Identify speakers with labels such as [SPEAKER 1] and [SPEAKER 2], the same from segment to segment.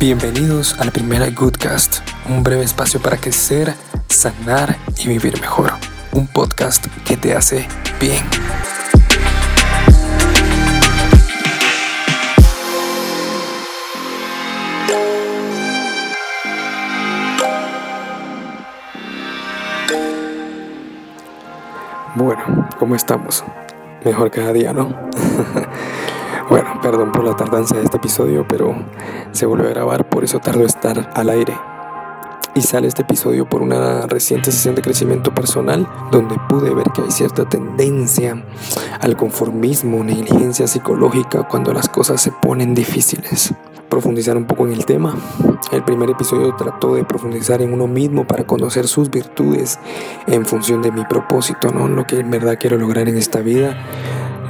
[SPEAKER 1] Bienvenidos a la primera Goodcast, un breve espacio para crecer, sanar y vivir mejor. Un podcast que te hace bien. Bueno, ¿cómo estamos? Mejor cada día, ¿no? bueno, perdón por la tardanza de este episodio, pero se volvió a grabar, por eso tardó estar al aire. Y sale este episodio por una reciente sesión de crecimiento personal donde pude ver que hay cierta tendencia al conformismo, negligencia psicológica cuando las cosas se ponen difíciles. Profundizar un poco en el tema. El primer episodio trató de profundizar en uno mismo para conocer sus virtudes en función de mi propósito, ¿no? Lo que en verdad quiero lograr en esta vida,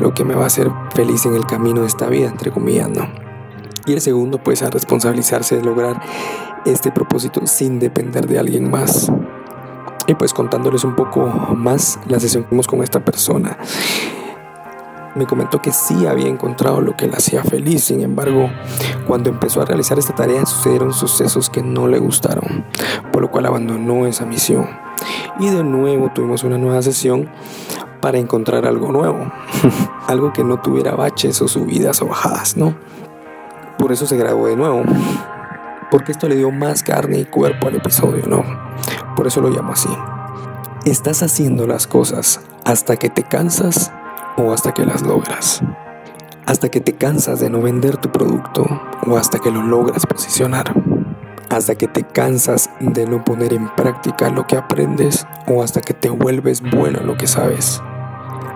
[SPEAKER 1] lo que me va a hacer feliz en el camino de esta vida, entre comillas, ¿no? Y el segundo, pues, a responsabilizarse de lograr este propósito sin depender de alguien más. Y pues contándoles un poco más la sesión que tuvimos con esta persona. Me comentó que sí había encontrado lo que le hacía feliz, sin embargo, cuando empezó a realizar esta tarea sucedieron sucesos que no le gustaron, por lo cual abandonó esa misión. Y de nuevo tuvimos una nueva sesión para encontrar algo nuevo, algo que no tuviera baches o subidas o bajadas, ¿no? Por eso se grabó de nuevo, porque esto le dio más carne y cuerpo al episodio, ¿no? Por eso lo llamo así. Estás haciendo las cosas hasta que te cansas o hasta que las logras. Hasta que te cansas de no vender tu producto o hasta que lo logras posicionar. Hasta que te cansas de no poner en práctica lo que aprendes o hasta que te vuelves bueno en lo que sabes.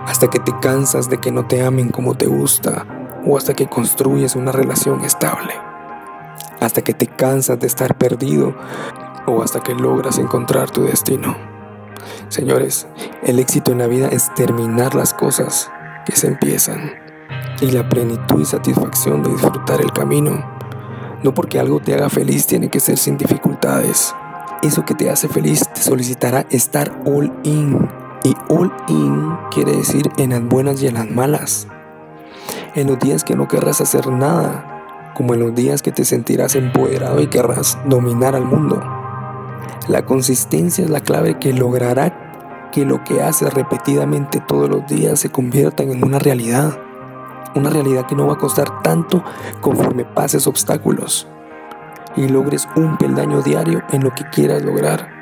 [SPEAKER 1] Hasta que te cansas de que no te amen como te gusta o hasta que construyes una relación estable. Hasta que te cansas de estar perdido o hasta que logras encontrar tu destino. Señores, el éxito en la vida es terminar las cosas que se empiezan y la plenitud y satisfacción de disfrutar el camino. No porque algo te haga feliz tiene que ser sin dificultades. Eso que te hace feliz te solicitará estar all in. Y all in quiere decir en las buenas y en las malas. En los días que no querrás hacer nada, como en los días que te sentirás empoderado y querrás dominar al mundo. La consistencia es la clave que logrará que lo que haces repetidamente todos los días se convierta en una realidad. Una realidad que no va a costar tanto conforme pases obstáculos y logres un peldaño diario en lo que quieras lograr.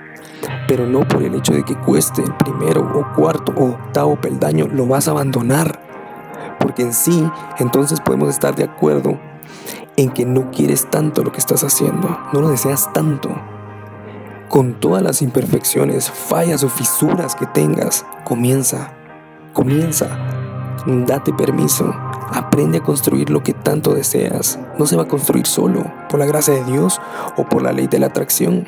[SPEAKER 1] Pero no por el hecho de que cueste el primero o cuarto o octavo peldaño lo vas a abandonar. Porque en sí, entonces podemos estar de acuerdo en que no quieres tanto lo que estás haciendo, no lo deseas tanto con todas las imperfecciones, fallas o fisuras que tengas, comienza, comienza, date permiso, aprende a construir lo que tanto deseas. No se va a construir solo, por la gracia de Dios o por la ley de la atracción.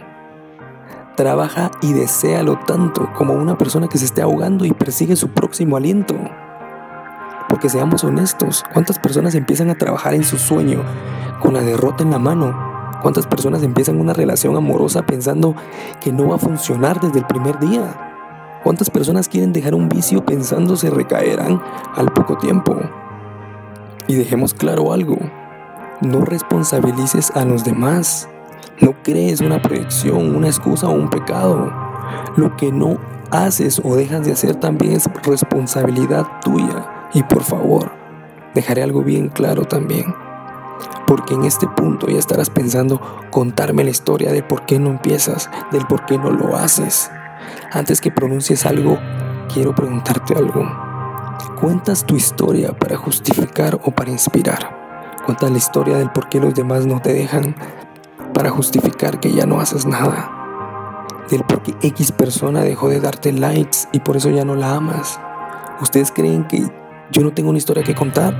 [SPEAKER 1] Trabaja y deséalo tanto como una persona que se esté ahogando y persigue su próximo aliento. Porque seamos honestos, ¿cuántas personas empiezan a trabajar en su sueño con la derrota en la mano ¿Cuántas personas empiezan una relación amorosa pensando que no va a funcionar desde el primer día? ¿Cuántas personas quieren dejar un vicio pensando se recaerán al poco tiempo? Y dejemos claro algo, no responsabilices a los demás. No crees una proyección, una excusa o un pecado. Lo que no haces o dejas de hacer también es responsabilidad tuya. Y por favor, dejaré algo bien claro también porque en este punto ya estarás pensando contarme la historia del por qué no empiezas, del por qué no lo haces. Antes que pronuncies algo, quiero preguntarte algo. ¿Cuentas tu historia para justificar o para inspirar? ¿Cuentas la historia del por qué los demás no te dejan para justificar que ya no haces nada? Del por qué X persona dejó de darte likes y por eso ya no la amas. ¿Ustedes creen que yo no tengo una historia que contar?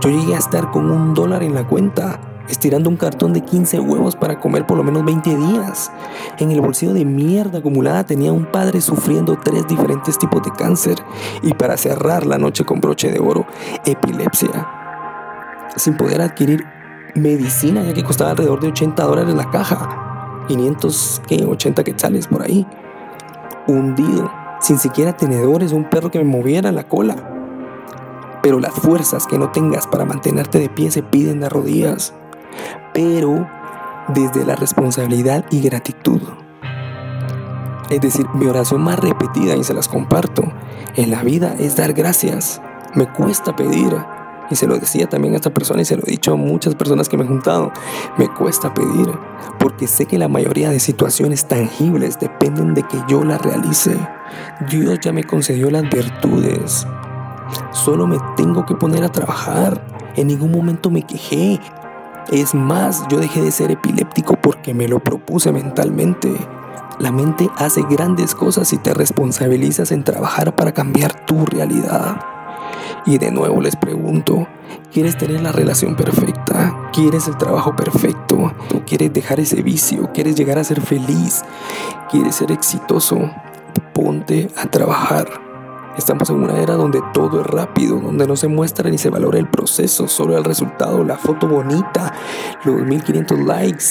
[SPEAKER 1] Yo llegué a estar con un dólar en la cuenta, estirando un cartón de 15 huevos para comer por lo menos 20 días. En el bolsillo de mierda acumulada tenía un padre sufriendo tres diferentes tipos de cáncer y para cerrar la noche con broche de oro, epilepsia. Sin poder adquirir medicina ya que costaba alrededor de 80 dólares la caja. 500, ¿qué? 80 quetzales por ahí. Hundido, sin siquiera tenedores, un perro que me moviera la cola pero las fuerzas que no tengas para mantenerte de pie se piden de rodillas. pero desde la responsabilidad y gratitud. Es decir, mi oración más repetida y se las comparto en la vida es dar gracias. Me cuesta pedir. Y se lo decía también a esta persona y se lo he dicho a muchas personas que me he juntado. Me cuesta pedir porque sé que la mayoría de situaciones tangibles dependen de que yo las realice. Dios ya me concedió las virtudes. Solo me tengo que poner a trabajar. En ningún momento me quejé. Es más, yo dejé de ser epiléptico porque me lo propuse mentalmente. La mente hace grandes cosas si te responsabilizas en trabajar para cambiar tu realidad. Y de nuevo les pregunto, ¿quieres tener la relación perfecta? ¿Quieres el trabajo perfecto? ¿Tú quieres dejar ese vicio? ¿Quieres llegar a ser feliz? ¿Quieres ser exitoso? Ponte a trabajar. Estamos en una era donde todo es rápido, donde no se muestra ni se valora el proceso, solo el resultado, la foto bonita, los 1500 likes,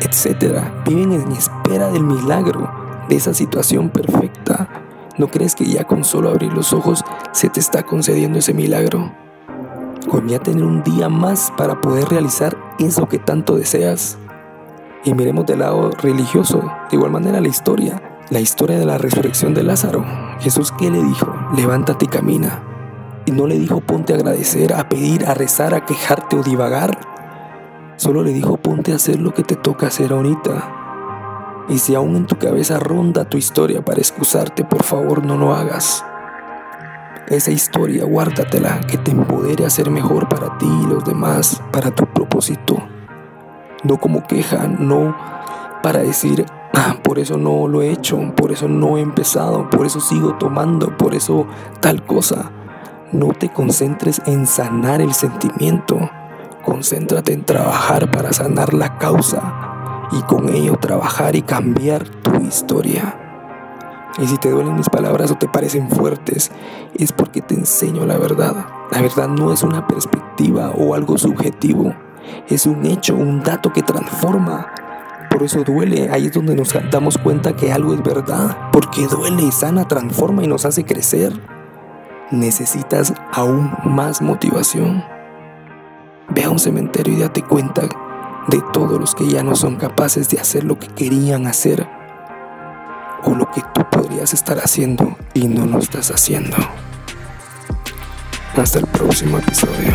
[SPEAKER 1] etc. Viven en espera del milagro, de esa situación perfecta. ¿No crees que ya con solo abrir los ojos se te está concediendo ese milagro? Con ya tener un día más para poder realizar eso que tanto deseas. Y miremos del lado religioso, de igual manera la historia la historia de la resurrección de Lázaro. Jesús, ¿qué le dijo? Levántate y camina. Y no le dijo ponte a agradecer, a pedir, a rezar, a quejarte o divagar. Solo le dijo ponte a hacer lo que te toca hacer ahorita. Y si aún en tu cabeza ronda tu historia para excusarte, por favor no lo hagas. Esa historia guárdatela, que te empodere a ser mejor para ti y los demás, para tu propósito. No como queja, no para decir, ah, por eso no lo he hecho, por eso no he empezado, por eso sigo tomando, por eso tal cosa. No te concentres en sanar el sentimiento, concéntrate en trabajar para sanar la causa y con ello trabajar y cambiar tu historia. Y si te duelen mis palabras o te parecen fuertes, es porque te enseño la verdad. La verdad no es una perspectiva o algo subjetivo, es un hecho, un dato que transforma por eso duele. Ahí es donde nos damos cuenta que algo es verdad. Porque duele sana, transforma y nos hace crecer. Necesitas aún más motivación. Ve a un cementerio y date cuenta de todos los que ya no son capaces de hacer lo que querían hacer o lo que tú podrías estar haciendo y no lo estás haciendo. Hasta el próximo episodio.